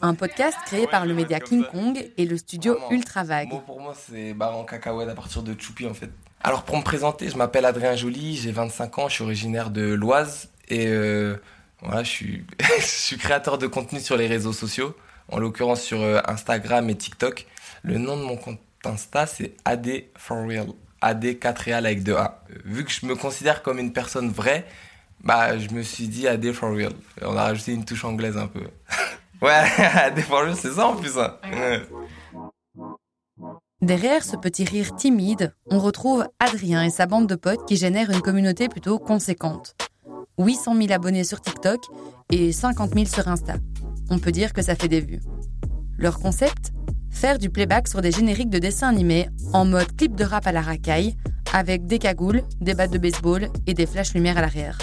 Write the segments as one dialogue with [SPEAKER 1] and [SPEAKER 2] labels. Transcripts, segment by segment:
[SPEAKER 1] Un podcast créé par le média King Kong et le studio Ultra Vague.
[SPEAKER 2] pour moi, c'est barre en cacahuète à partir de Choupi en fait. Alors pour me présenter, je m'appelle Adrien Joly, j'ai 25 ans, je suis originaire de l'Oise et euh, voilà, je suis, je suis créateur de contenu sur les réseaux sociaux, en l'occurrence sur euh, Instagram et TikTok. Le nom de mon compte Insta, c'est AD for real. AD 4 real avec 2 A. Vu que je me considère comme une personne vraie, bah je me suis dit AD for real. On a rajouté une touche anglaise un peu. ouais, for real, c'est ça en plus. Hein.
[SPEAKER 1] Derrière ce petit rire timide, on retrouve Adrien et sa bande de potes qui génèrent une communauté plutôt conséquente. 800 000 abonnés sur TikTok et 50 000 sur Insta. On peut dire que ça fait des vues. Leur concept? Faire du playback sur des génériques de dessins animés en mode clip de rap à la racaille, avec des cagoules, des battes de baseball et des flashs lumière à l'arrière.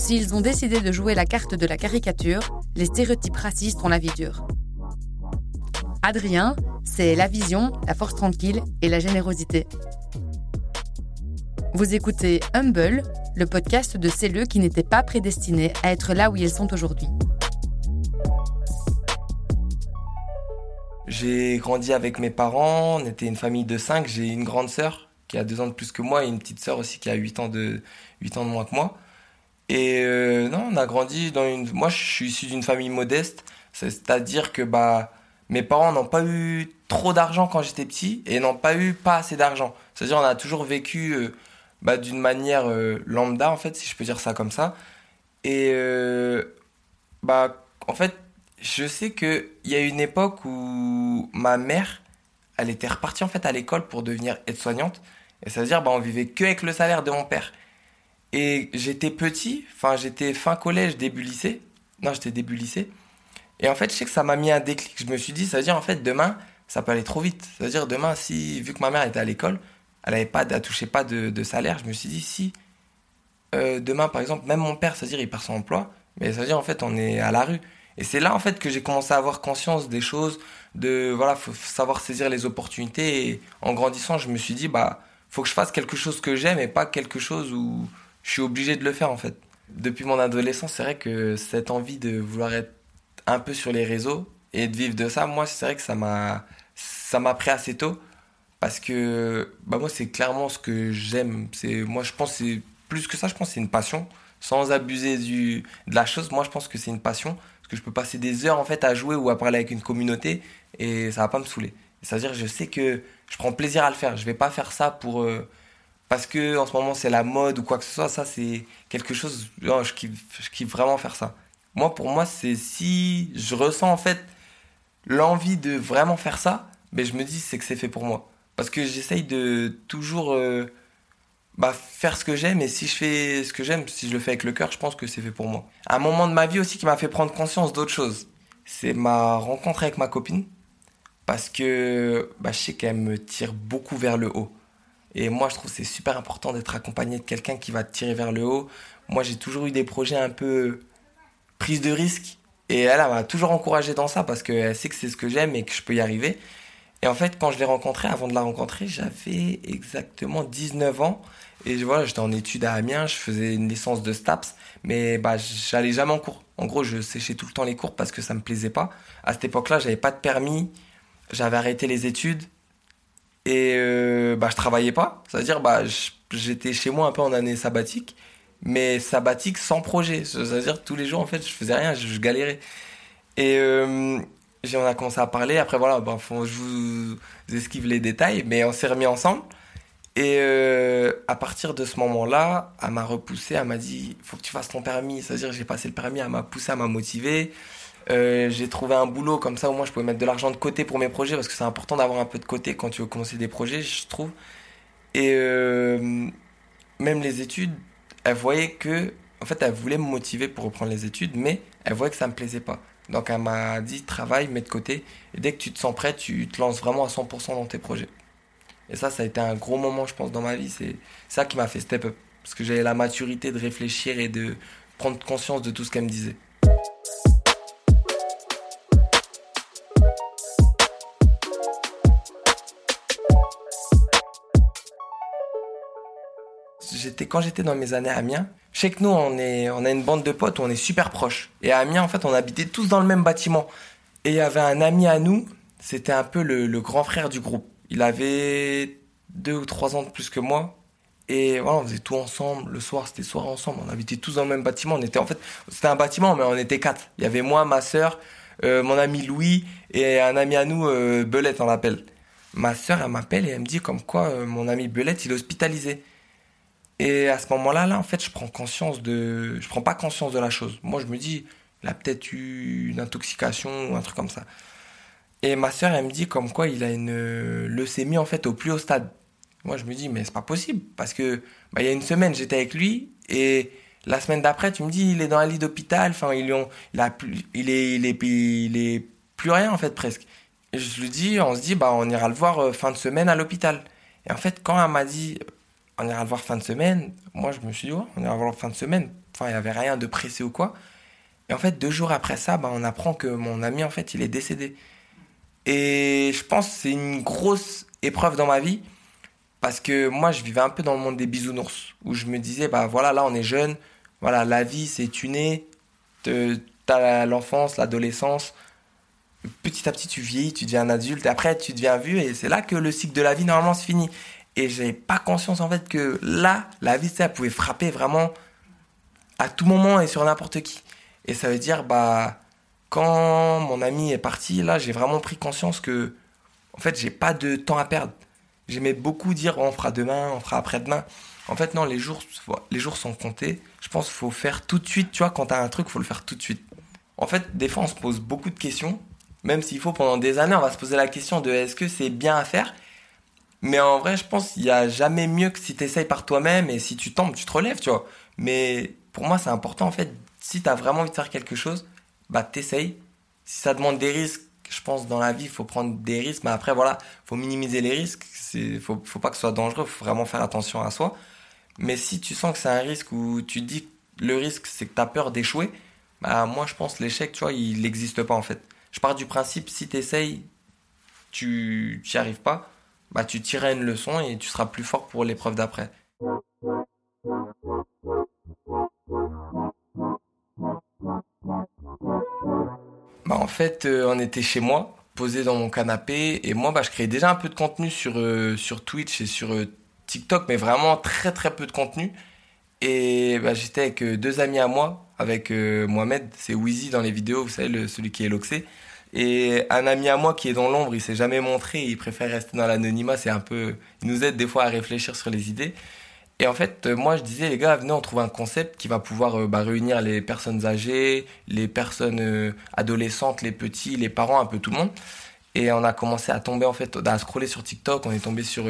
[SPEAKER 1] S'ils ont décidé de jouer la carte de la caricature, les stéréotypes racistes ont la vie dure. Adrien, c'est la vision, la force tranquille et la générosité. Vous écoutez Humble, le podcast de celles qui n'étaient pas prédestinés à être là où ils sont aujourd'hui.
[SPEAKER 2] J'ai grandi avec mes parents, on était une famille de cinq, j'ai une grande sœur qui a deux ans de plus que moi et une petite sœur aussi qui a huit ans de, 8 ans de moins que moi. Et euh, non, on a grandi dans une... Moi, je suis issu d'une famille modeste, c'est-à-dire que bah mes parents n'ont pas eu trop d'argent quand j'étais petit et n'ont pas eu pas assez d'argent. C'est-à-dire on a toujours vécu euh, bah, d'une manière euh, lambda en fait, si je peux dire ça comme ça. Et bah en fait, je sais qu'il y a une époque où ma mère, elle était repartie en fait à l'école pour devenir aide-soignante. Et c'est-à-dire bah on vivait que avec le salaire de mon père. Et j'étais petit, enfin j'étais fin collège, début lycée. Non, j'étais début lycée. Et en fait, je sais que ça m'a mis un déclic. Je me suis dit, ça veut dire en fait, demain, ça peut aller trop vite. Ça veut dire demain, si, vu que ma mère était à l'école, elle avait pas, elle touchait pas de, salaire, je me suis dit, si, euh, demain, par exemple, même mon père, ça veut dire, il perd son emploi, mais ça veut dire, en fait, on est à la rue. Et c'est là, en fait, que j'ai commencé à avoir conscience des choses, de, voilà, faut savoir saisir les opportunités. Et en grandissant, je me suis dit, bah, faut que je fasse quelque chose que j'aime et pas quelque chose où je suis obligé de le faire, en fait. Depuis mon adolescence, c'est vrai que cette envie de vouloir être un peu sur les réseaux et de vivre de ça, moi, c'est vrai que ça m'a, ça m'a pris assez tôt parce que, bah, moi, c'est clairement ce que j'aime. C'est, moi, je pense, c'est plus que ça, je pense, c'est une passion. Sans abuser du, de la chose, moi, je pense que c'est une passion parce que je peux passer des heures, en fait, à jouer ou à parler avec une communauté et ça va pas me saouler. C'est-à-dire, je sais que je prends plaisir à le faire. Je vais pas faire ça pour, euh, parce que en ce moment c'est la mode ou quoi que ce soit. Ça, c'est quelque chose, kiffe, je kiffe vraiment faire ça. Moi, pour moi, c'est si je ressens en fait l'envie de vraiment faire ça, mais je me dis c'est que c'est fait pour moi. Parce que j'essaye de toujours euh, bah, faire ce que j'aime, et si je fais ce que j'aime, si je le fais avec le cœur, je pense que c'est fait pour moi. Un moment de ma vie aussi qui m'a fait prendre conscience d'autre chose, c'est ma rencontre avec ma copine, parce que bah, je sais qu'elle me tire beaucoup vers le haut. Et moi, je trouve c'est super important d'être accompagné de quelqu'un qui va te tirer vers le haut. Moi, j'ai toujours eu des projets un peu prise de risque. Et elle, m'a toujours encouragé dans ça parce qu'elle sait que c'est ce que j'aime et que je peux y arriver. Et en fait, quand je l'ai rencontrée, avant de la rencontrer, j'avais exactement 19 ans. Et voilà, j'étais en études à Amiens, je faisais une licence de STAPS, mais bah, j'allais jamais en cours. En gros, je séchais tout le temps les cours parce que ça me plaisait pas. À cette époque-là, j'avais pas de permis, j'avais arrêté les études et euh, bah, je travaillais pas. C'est-à-dire, bah, j'étais chez moi un peu en année sabbatique mais sabbatique sans projet. C'est-à-dire tous les jours, en fait, je faisais rien, je, galérais. Et euh, on a commencé à parler. Après, voilà, faut, je vous esquive les détails, mais on s'est remis ensemble. Et euh, à partir de ce moment-là, elle m'a repoussé, elle m'a dit faut que tu fasses ton permis. C'est-à-dire, j'ai passé le permis, elle m'a poussé, elle m'a motivé. Euh, j'ai trouvé un boulot comme ça, au moins je pouvais mettre de l'argent de côté pour mes projets, parce que c'est important d'avoir un peu de côté quand tu veux commencer des projets, je trouve. Et euh, même les études, elle voyait que, en fait, elle voulait me motiver pour reprendre les études, mais elle voyait que ça me plaisait pas. Donc elle m'a dit travaille, mets de côté, et dès que tu te sens prêt, tu te lances vraiment à 100% dans tes projets. Et ça, ça a été un gros moment, je pense, dans ma vie. C'est ça qui m'a fait step up. Parce que j'avais la maturité de réfléchir et de prendre conscience de tout ce qu'elle me disait. J'étais quand j'étais dans mes années à Amiens, je sais que nous, on, est, on a une bande de potes où on est super proches. Et à Amiens, en fait, on habitait tous dans le même bâtiment. Et il y avait un ami à nous, c'était un peu le, grand frère du groupe. Il avait deux ou trois ans de plus que moi. Et voilà, on faisait tout ensemble. Le soir, c'était soir ensemble. On habitait tous dans le même bâtiment. On était, en fait, c'était un bâtiment, mais on était quatre. Il y avait moi, ma sœur, euh, mon ami Louis et un ami à nous, euh, Belette, on l'appelle. Ma sœur, elle m'appelle et elle me dit comme quoi euh, mon ami Belette, il est hospitalisé. Et à ce moment-là, là, en fait, je prends conscience de, je prends pas conscience de la chose. Moi, je me dis, il a peut-être eu une intoxication ou un truc comme ça. Et ma sœur, elle me dit comme quoi il a une leucémie en fait au plus haut stade. Moi, je me dis, mais c'est pas possible parce que bah, il y a une semaine, j'étais avec lui et la semaine d'après, tu me dis, il est dans un lit d'hôpital. Enfin, ils ont, il a plus, il est, il est plus rien en fait presque. Et je lui dis, on se dit, bah, on ira le voir euh, fin de semaine à l'hôpital. Et en fait, quand elle m'a dit, on ira le voir fin de semaine, moi, je me suis dit, on ira le voir fin de semaine. Enfin, il y avait rien de pressé ou quoi. Et en fait, deux jours après ça, bah, on apprend que mon ami, en fait, il est décédé. Et je pense que c'est une grosse épreuve dans ma vie parce que moi, je vivais un peu dans le monde des bisounours où je me disais, bah voilà, là, on est jeune, voilà, la vie, c'est tu nais, t'as l'enfance, l'adolescence, petit à petit, tu vieillis, tu deviens un adulte, après, tu deviens vieux, et c'est là que le cycle de la vie, normalement, se finit. Et j'avais pas conscience, en fait, que là, la vie, ça pouvait frapper vraiment à tout moment et sur n'importe qui. Et ça veut dire, bah, quand mon ami est parti, là, j'ai vraiment pris conscience que, en fait, j'ai pas de temps à perdre. J'aimais beaucoup dire, on fera demain, on fera après-demain. En fait, non, les jours, les jours sont comptés. Je pense qu'il faut faire tout de suite. Tu vois, quand t'as un truc, faut le faire tout de suite. En fait, des fois, on se pose beaucoup de questions. Même s'il faut, pendant des années, on va se poser la question de est-ce que c'est bien à faire? Mais en vrai, je pense qu'il n'y a jamais mieux que si tu essayes par toi-même et si tu tombes, tu te relèves, tu vois. Mais pour moi, c'est important, en fait, si tu as vraiment envie de faire quelque chose, bah t'essayes. Si ça demande des risques, je pense dans la vie, il faut prendre des risques. Mais après, voilà, faut minimiser les risques. Il faut, faut pas que ce soit dangereux, faut vraiment faire attention à soi. Mais si tu sens que c'est un risque ou tu dis que le risque, c'est que tu as peur d'échouer, bah moi, je pense l'échec, tu vois, il n'existe pas en fait. Je pars du principe, si tu essayes, tu n'y arrives pas, bah tu tireras une leçon et tu seras plus fort pour l'épreuve d'après. Bah, en fait, euh, on était chez moi, posé dans mon canapé, et moi, bah, je créais déjà un peu de contenu sur, euh, sur Twitch et sur euh, TikTok, mais vraiment très très peu de contenu. Et bah, j'étais avec deux amis à moi, avec Mohamed, c'est Wheezy dans les vidéos, vous savez, celui qui est loxé. Et un ami à moi qui est dans l'ombre, il s'est jamais montré, il préfère rester dans l'anonymat, c'est un peu, il nous aide des fois à réfléchir sur les idées. Et en fait, euh, moi, je disais, les gars, venez, on trouve un concept qui va pouvoir euh, bah, réunir les personnes âgées, les personnes euh, adolescentes, les petits, les parents, un peu tout le monde. Et on a commencé à tomber, en fait, à scroller sur TikTok. On est tombé sur,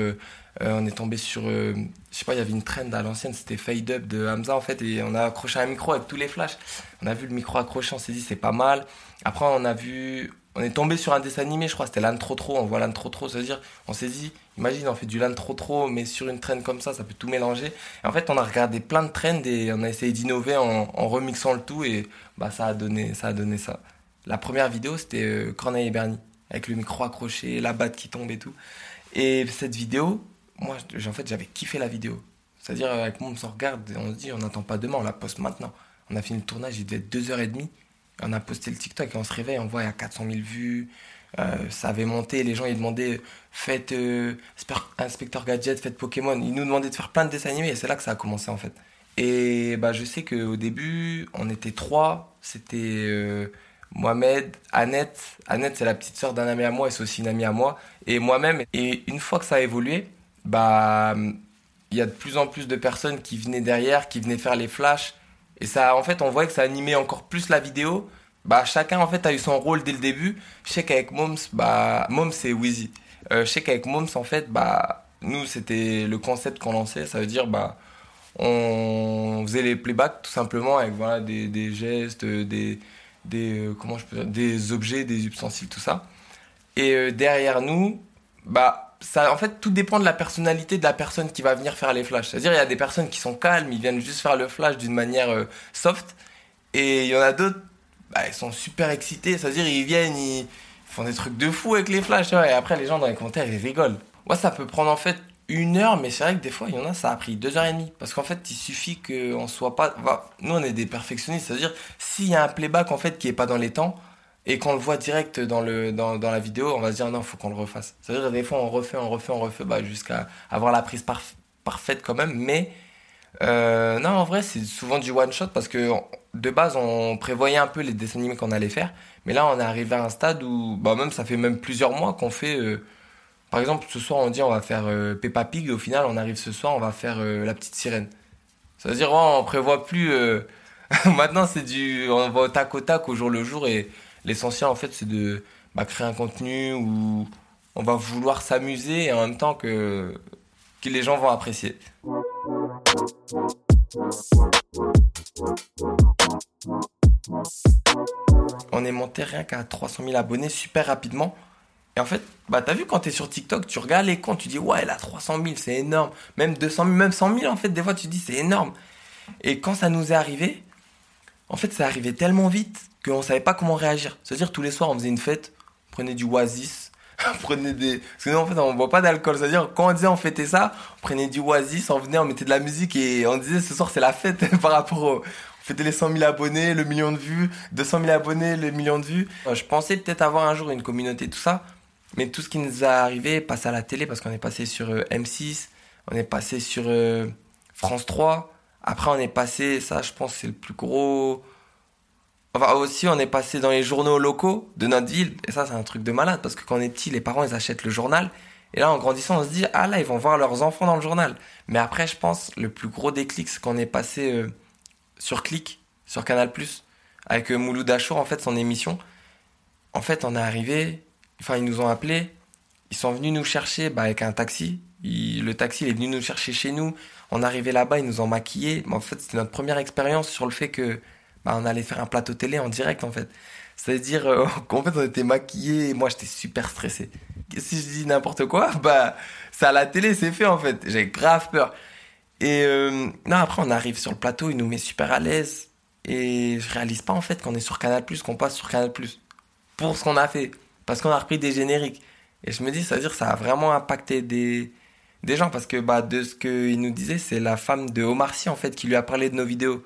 [SPEAKER 2] on est tombé sur, je sais pas, il y avait une trend à l'ancienne, c'était Fade Up de Hamza, en fait. Et on a accroché un micro avec tous les flashs. On a vu le micro accroché, on s'est dit, c'est pas mal. Après, on a vu, on est tombé sur un dessin animé, je crois, c'était l'âne trop on voit l'âne trop trop, c'est-à-dire, on s'est dit, imagine, on fait du l'âne trop trop, mais sur une traîne comme ça, ça peut tout mélanger. Et en fait, on a regardé plein de trends et on a essayé d'innover en, remixant le tout et bah, ça a donné ça. A donné ça. La première vidéo, c'était euh, Corneille et Bernie, avec le micro accroché, la batte qui tombe et tout. Et cette vidéo, moi, en fait, j'avais kiffé la vidéo. C'est-à-dire, avec moi, on se regarde et on se dit, on n'attend pas demain, on la poste maintenant. On a fini le tournage, il devait être 2h30 on a posté le TikTok et on se réveille, on voit il y a 400 000 vues. Euh, ça avait monté, les gens ils demandaient faites euh, Inspecteur Gadget, faites Pokémon. Ils nous demandaient de faire plein de dessins animés et c'est là que ça a commencé en fait. Et bah, je sais qu'au début, on était trois. C'était euh, Mohamed, Annette. Annette, c'est la petite sœur d'un ami à moi et c'est aussi une amie à moi. Et moi-même. Et une fois que ça a évolué, bah, il y a de plus en plus de personnes qui venaient derrière, qui venaient faire les flashs. Et ça, en fait, on voyait que ça animait encore plus la vidéo. Bah, chacun, en fait, a eu son rôle dès le début. Je sais qu'avec Moms, bah, Moms, c'est Wheezy. Euh, je sais qu'avec Moms, en fait, bah, nous, c'était le concept qu'on lançait. Ça veut dire, bah, on faisait les playbacks tout simplement avec voilà, des, des gestes, des, des, euh, comment je peux dire, des objets, des ustensiles, tout ça. Et euh, derrière nous, bah, ça, en fait, tout dépend de la personnalité de la personne qui va venir faire les flashs. C'est-à-dire, il y a des personnes qui sont calmes, ils viennent juste faire le flash d'une manière euh, soft. Et il y en a d'autres, bah, ils sont super excités. C'est-à-dire, ils viennent, ils font des trucs de fou avec les flashs. et après, les gens dans les commentaires, ils rigolent. Moi, ça peut prendre en fait une heure, mais c'est vrai que des fois, il y en a, ça a pris deux heures et demie. Parce qu'en fait, il suffit qu'on soit pas. nous, on est des perfectionnistes, c'est-à-dire, s'il y a un playback en fait qui est pas dans les temps, et qu'on le voit direct dans, le, dans, dans, la vidéo, on va se dire non, faut qu'on le refasse. C'est-à-dire, des fois, on refait, on refait, on refait, bah, jusqu'à avoir la prise parfaite quand même. Mais euh, non, en vrai, c'est souvent du one shot parce que de base, on prévoyait un peu les dessins animés qu'on allait faire. Mais là, on est arrivé à un stade où, bah, même ça fait même plusieurs mois qu'on fait. Euh, par exemple, ce soir, on dit on va faire euh, Peppa Pig. Et au final, on arrive ce soir, on va faire La Petite Sirène. Ça veut dire, on prévoit plus. Maintenant, c'est du. On va au tac au tac au jour le jour et L'essentiel, en fait, c'est de bah, créer un contenu où on va vouloir s'amuser et en même temps que, les gens vont apprécier. On est monté rien qu'à 300 000 abonnés super rapidement. Et en fait, bah, t'as vu quand t'es sur TikTok, tu regardes les comptes, tu dis ouais, elle a 300 000, c'est énorme. Même 200 000, même 100 000, en fait, des fois tu dis c'est énorme. Et quand ça nous est arrivé, en fait, ça arrivait tellement vite qu'on savait pas comment réagir. C'est-à-dire, tous les soirs, on faisait une fête, on prenait du oasis, prenait des. Parce que nous, en fait, on boit pas d'alcool. C'est-à-dire, quand on disait on fêtait ça, on prenait du oasis, on venait, on mettait de la musique et on disait ce soir, c'est la fête par rapport au. On fêtait les 100 000 abonnés, le million de vues, 200 000 abonnés, le million de vues. Je pensais peut-être avoir un jour une communauté, tout ça. Mais tout ce qui nous est arrivé passe à la télé parce qu'on est passé sur euh, M6, on est passé sur euh, France 3. Après, on est passé, ça, je pense, c'est le plus gros Enfin, aussi, on est passé dans les journaux locaux de notre ville. Et ça, c'est un truc de malade. Parce que quand on est petit, les parents, ils achètent le journal. Et là, en grandissant, on se dit, ah là, ils vont voir leurs enfants dans le journal. Mais après, je pense, le plus gros déclic, c'est qu'on est passé euh, sur Click, sur Canal+, avec euh, Mouloud Achour, en fait, son émission. En fait, on est arrivé, enfin, ils nous ont appelés, ils sont venus nous chercher bah, avec un taxi. Le taxi, il est venu nous chercher chez nous. On arrivé là-bas, ils nous ont maquillés. Mais en fait, c'était notre première expérience sur le fait que bah, on allait faire un plateau télé en direct en fait. C'est-à-dire euh, qu'en fait on était maquillés et moi j'étais super stressé. Si je dis n'importe quoi, bah c'est à la télé, c'est fait en fait. J'ai grave peur. Et euh, non, après on arrive sur le plateau, il nous met super à l'aise et je réalise pas en fait qu'on est sur Canal+, qu'on passe sur Canal+. Pour ce qu'on a fait, parce qu'on a repris des génériques. Et je me dis, ça veut dire que ça a vraiment impacté des, des gens parce que bah, de ce qu'il nous disait, c'est la femme de Omar Sy en fait qui lui a parlé de nos vidéos.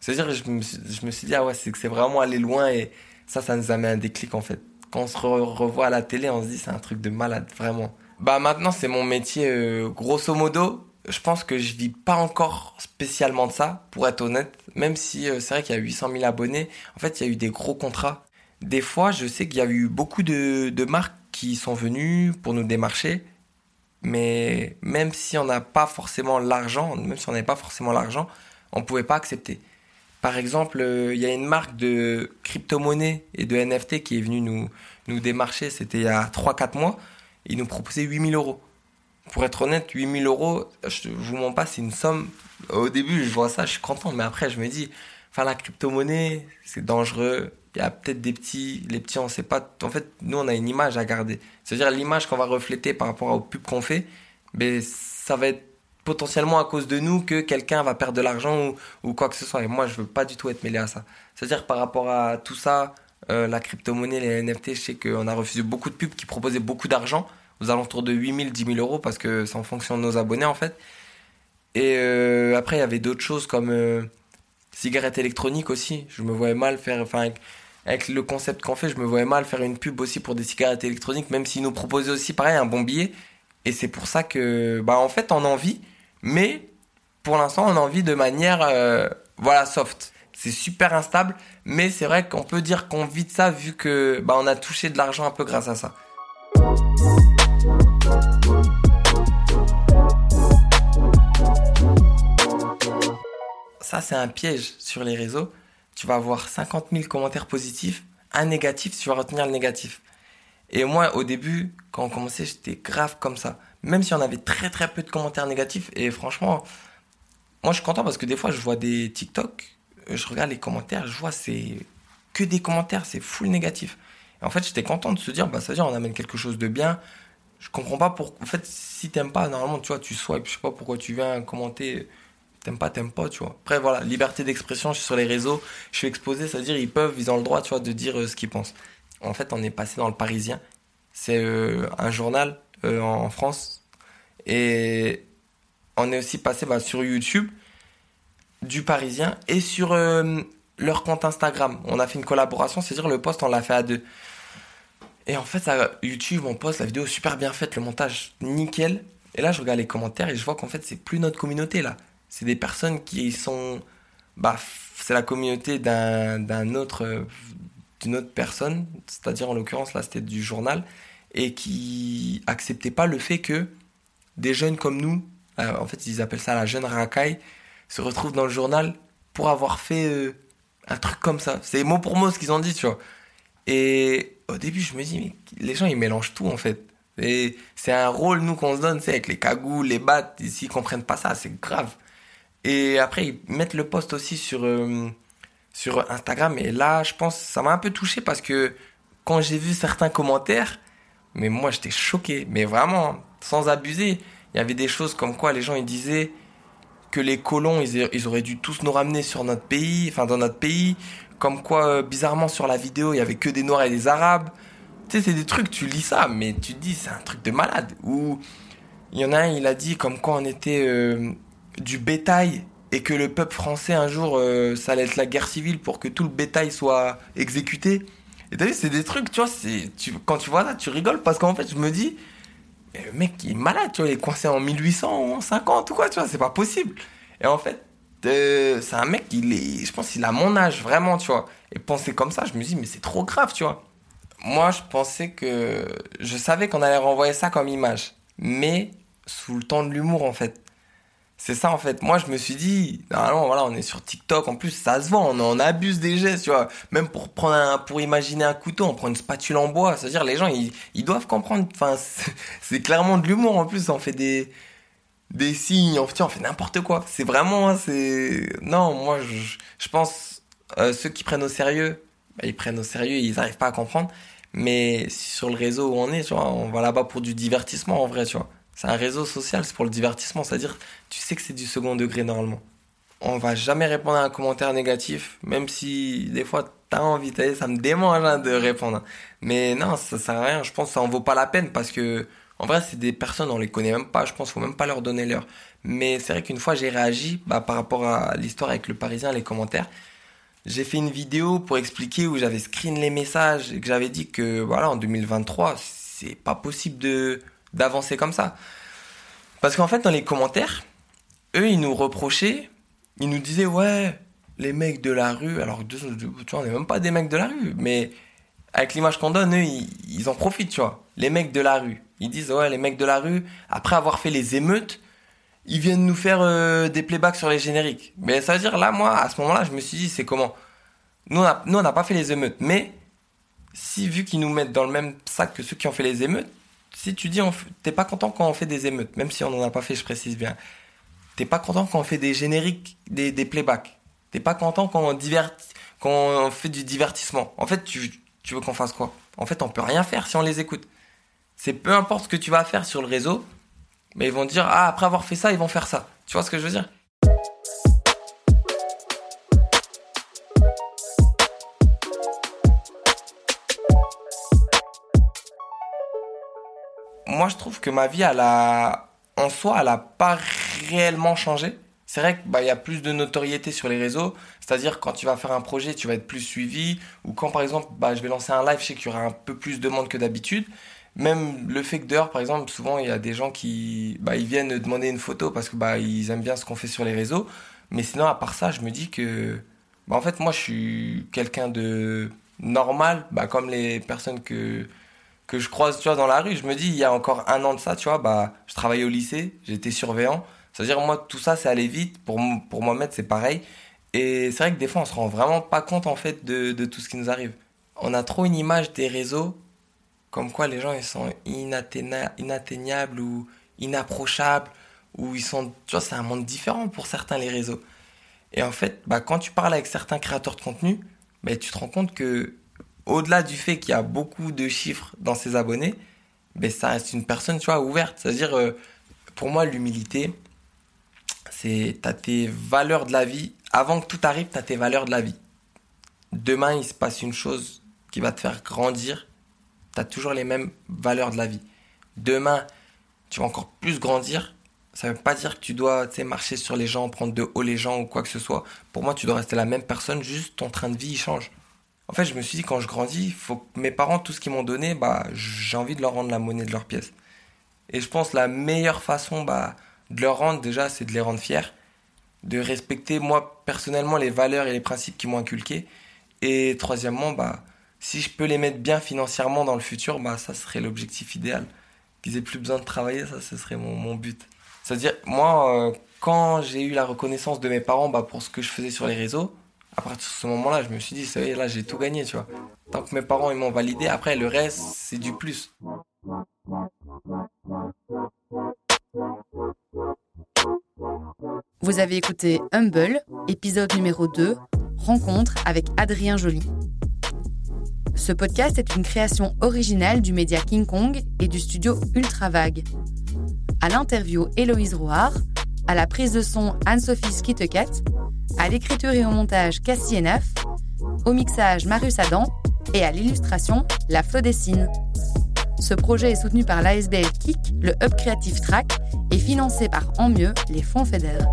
[SPEAKER 2] C'est-à-dire, je me, je me suis dit, ah ouais, c'est que c'est vraiment aller loin et ça, ça nous a mis un déclic en fait. Quand on se revoit à la télé, on se dit, c'est un truc de malade, vraiment. Bah maintenant, c'est mon métier, euh, grosso modo. Je pense que je vis pas encore spécialement de ça, pour être honnête. Même si euh, c'est vrai qu'il y a 800 000 abonnés, en fait, il y a eu des gros contrats. Des fois, je sais qu'il y a eu beaucoup de, de marques qui sont venues pour nous démarcher. Mais même si on n'a pas forcément l'argent, même si on n'avait pas forcément l'argent, on pouvait pas accepter. Par exemple, euh, il y a une marque de crypto-monnaie et de NFT qui est venue nous, nous démarcher, c'était il y a 3-4 mois. Ils nous proposaient 8000 euros. Pour être honnête, 8000 euros, je vous mens pas, c'est une somme. Au début, je vois ça, je suis content, mais après, je me dis, enfin, la crypto-monnaie, c'est dangereux. Il y a peut-être des petits, les petits, on sait pas. En fait, nous, on a une image à garder. C'est-à-dire l'image qu'on va refléter par rapport au pub qu'on fait, mais ça va être potentiellement à cause de nous que quelqu'un va perdre de l'argent ou, quoi que ce soit. Et moi, je veux pas du tout être mêlé à ça. C'est-à-dire par rapport à tout ça, euh, la crypto-monnaie, les NFT, je sais qu'on a refusé beaucoup de pubs qui proposaient beaucoup d'argent, aux alentours de 8000, 10 000 euros, parce que c'est en fonction de nos abonnés en fait. Et euh, après, il y avait d'autres choses comme euh, cigarettes électroniques aussi. Je me voyais mal faire, avec, le concept qu'on fait, je me voyais mal faire une pub aussi pour des cigarettes électroniques, même s'ils nous proposaient aussi, pareil, un bon billet. Et c'est pour ça que, bah, en fait, en envie, mais pour l'instant, on a envie de manière euh, voilà soft. C'est super instable, mais c'est vrai qu'on peut dire qu'on vit de ça vu que bah, on a touché de l'argent un peu grâce à ça. Ça, c'est un piège sur les réseaux. Tu vas avoir 50 000 commentaires positifs, un négatif, tu vas retenir le négatif. Et moi, au début, quand on commençait, j'étais grave comme ça même si on avait très très peu de commentaires négatifs. Et franchement, moi je suis content parce que des fois je vois des TikTok, je regarde les commentaires, je vois c'est que des commentaires, c'est full négatif. Et en fait, j'étais content de se dire, bah ça veut dire on amène quelque chose de bien. Je comprends pas pourquoi. En fait, si t'aimes pas, normalement, tu vois, tu swipes, je sais pas pourquoi tu viens commenter. T'aimes pas, t'aimes pas, tu vois. Après, voilà, liberté d'expression, je suis sur les réseaux, je suis exposé, c'est-à-dire ils peuvent, ils ont le droit, tu vois, de dire euh, ce qu'ils pensent. En fait, on est passé dans le Parisien. C'est euh, un journal en France Et on est aussi passé bah, sur YouTube du Parisien et sur euh, leur compte Instagram. On a fait une collaboration, c'est-à-dire le post, on l'a fait à deux. Et en fait, ça, YouTube, on poste la vidéo super bien faite, le montage nickel. Et là, je regarde les commentaires et je vois qu'en fait, c'est plus notre communauté là. C'est des personnes qui sont. Bah, c'est la communauté d'un autre. d'une autre personne, c'est-à-dire en l'occurrence, là, c'était du journal, et qui acceptait pas le fait que des jeunes comme nous, euh, en fait, ils appellent ça la jeune racaille, se retrouvent dans le journal pour avoir fait euh, un truc comme ça. C'est mot pour mot ce qu'ils ont dit, tu vois. Et au début, je me dis, mais les gens, ils mélangent tout, en fait. Et c'est un rôle, nous, qu'on se donne, c'est avec les cagoules, les battes. S'ils comprennent pas ça, c'est grave. Et après, ils mettent le post aussi sur, euh, sur Instagram. Et là, je pense, ça m'a un peu touché parce que quand j'ai vu certains commentaires, mais moi, j'étais choqué. Mais vraiment, sans abuser. Il y avait des choses comme quoi les gens, ils disaient que les colons, ils, ils auraient dû tous nous ramener sur notre pays, enfin, dans notre pays comme quoi, euh, bizarrement, sur la vidéo, il y avait que des Noirs et des Arabes. Tu sais, c'est des trucs, tu lis ça, mais tu te dis, c'est un truc de malade. Ou il y en a un, il a dit comme quoi on était euh, du bétail et que le peuple français, un jour, euh, ça allait être la guerre civile pour que tout le bétail soit exécuté. Et t'as vu, c'est des trucs, tu vois, c'est, quand tu vois ça, tu rigoles parce qu'en fait, je me dis, le mec, il est malade, tu vois, il est coincé en 1850 ou quoi, tu vois, c'est pas possible. Et en fait, c'est un mec, est, je pense qu'il a mon âge, vraiment, tu vois. Et penser comme ça, je me dis, mais c'est trop grave, tu vois. Moi, je pensais que. Je savais qu'on allait renvoyer ça comme image. Mais sous le temps de l'humour, en fait. C'est ça, en fait. Moi, je me suis dit, normalement, voilà, on est sur TikTok. En plus, ça se vend. On, on abuse des gestes, tu vois. Même pour prendre un, pour imaginer un couteau, on prend une spatule en bois. C'est-à-dire, les gens, ils, doivent comprendre. Enfin, c'est clairement de l'humour, en plus. On fait des, des signes, on, on fait n'importe quoi. C'est vraiment, hein, c'est... Non, moi, je, je pense, euh, ceux qui prennent au sérieux, bah, ils prennent au sérieux, ils n'arrivent pas à comprendre. Mais sur le réseau où on est, tu vois, on va là-bas pour du divertissement, en vrai, tu vois. C'est un réseau social, c'est pour le divertissement, c'est-à-dire, tu sais que c'est du second degré, normalement. On va jamais répondre à un commentaire négatif, même si, des fois, t'as envie, ça me démange hein, de répondre. Mais non, ça sert à rien, je pense que ça en vaut pas la peine, parce que en vrai, c'est des personnes, on les connaît même pas, je pense, faut même pas leur donner l'heure. Mais c'est vrai qu'une fois, j'ai réagi bah, par rapport à l'histoire avec le Parisien, les commentaires. J'ai fait une vidéo pour expliquer où j'avais screen les messages et que j'avais dit que, voilà, en 2023, c'est pas possible de, d'avancer comme ça. Parce qu'en fait, dans les commentaires, eux, ils nous reprochaient, ils nous disaient, ouais, les mecs de la rue, alors, tu vois, on n'est même pas des mecs de la rue, mais avec l'image qu'on donne, eux, ils, en profitent, tu vois. Les mecs de la rue. Ils disent, ouais, les mecs de la rue, après avoir fait les émeutes, ils viennent nous faire euh, des playbacks sur les génériques. Mais ça veut dire, là, moi, à ce moment-là, je me suis dit, c'est comment? Nous, on n'a pas fait les émeutes. Mais, si, vu qu'ils nous mettent dans le même sac que ceux qui ont fait les émeutes, si tu dis, t'es pas content quand on fait des émeutes, même si on n'en a pas fait, je précise bien, t'es pas content quand on fait des génériques, des, des playbacks. T'es pas content quand on, quand on fait du divertissement. En fait, tu, tu veux qu'on fasse quoi? En fait, on peut rien faire si on les écoute. C'est peu importe ce que tu vas faire sur le réseau, mais ils vont dire ah après avoir fait ça, ils vont faire ça. Tu vois ce que je veux dire? Moi, je trouve que ma vie, elle a, en soi, elle a pas réellement changé. C'est vrai qu'il bah, y a plus de notoriété sur les réseaux, c'est-à-dire quand tu vas faire un projet, tu vas être plus suivi, ou quand par exemple bah, je vais lancer un live, je sais qu'il y aura un peu plus de monde que d'habitude, même le fait que dehors, par exemple, souvent il y a des gens qui bah, ils viennent demander une photo parce que ils aiment bien ce qu'on fait sur les réseaux. Mais sinon, à part ça, je me dis que en fait, moi je suis quelqu'un de normal, comme les personnes que, que je croise tu vois, dans la rue. Je me dis, il y a encore un an de ça, tu vois, bah, je travaillais au lycée, j'étais surveillant. C'est-à-dire, moi, tout ça, c'est aller vite. Pour, pour Mohamed, c'est pareil. Et c'est vrai que des fois, on se rend vraiment pas compte en fait de, de tout ce qui nous arrive. On a trop une image des réseaux comme quoi les gens ils sont inatteignables ou inapprochables ou ils sont tu vois c'est un monde différent pour certains les réseaux et en fait bah quand tu parles avec certains créateurs de contenu bah, tu te rends compte que au-delà du fait qu'il y a beaucoup de chiffres dans ses abonnés bah, ça reste une personne tu vois ouverte c'est à dire euh, pour moi l'humilité c'est t'as tes valeurs de la vie avant que tout arrive t'as tes valeurs de la vie demain il se passe une chose qui va te faire grandir tu as toujours les mêmes valeurs de la vie. Demain, tu vas encore plus grandir. Ça veut pas dire que tu dois marcher sur les gens, prendre de haut les gens ou quoi que ce soit. Pour moi, tu dois rester la même personne, juste ton train de vie il change. En fait, je me suis dit, quand je grandis, faut que mes parents, tout ce qu'ils m'ont donné, bah, j'ai envie de leur rendre la monnaie de leur pièce. Et je pense la meilleure façon bah, de leur rendre, déjà, c'est de les rendre fiers, de respecter, moi, personnellement, les valeurs et les principes qu'ils m'ont inculqués. Et troisièmement, bah, si je peux les mettre bien financièrement dans le futur, bah, ça serait l'objectif idéal. Qu'ils aient plus besoin de travailler, ça, ce serait mon, but. C'est-à-dire, moi, euh, quand j'ai eu la reconnaissance de mes parents bah, pour ce que je faisais sur les réseaux, à partir de ce moment-là, je me suis dit, ça y est, là, j'ai tout gagné, tu vois. Tant que mes parents, ils m'ont validé, après, le reste, c'est du plus.
[SPEAKER 1] Vous avez écouté Humble, épisode numéro 2, rencontre avec Adrien Joly. Ce podcast est une création originale du média King Kong et du studio Ultra Vague. À l'interview Héloïse Rouard, à la prise de son Anne-Sophie Skiteket, à l'écriture et au montage Cassie Enaf, au mixage Marius Adam et à l'illustration La Flo Dessine. Ce projet est soutenu par l'ASBL KIC, le Hub Creative Track, et financé par En Mieux, les fonds fédères.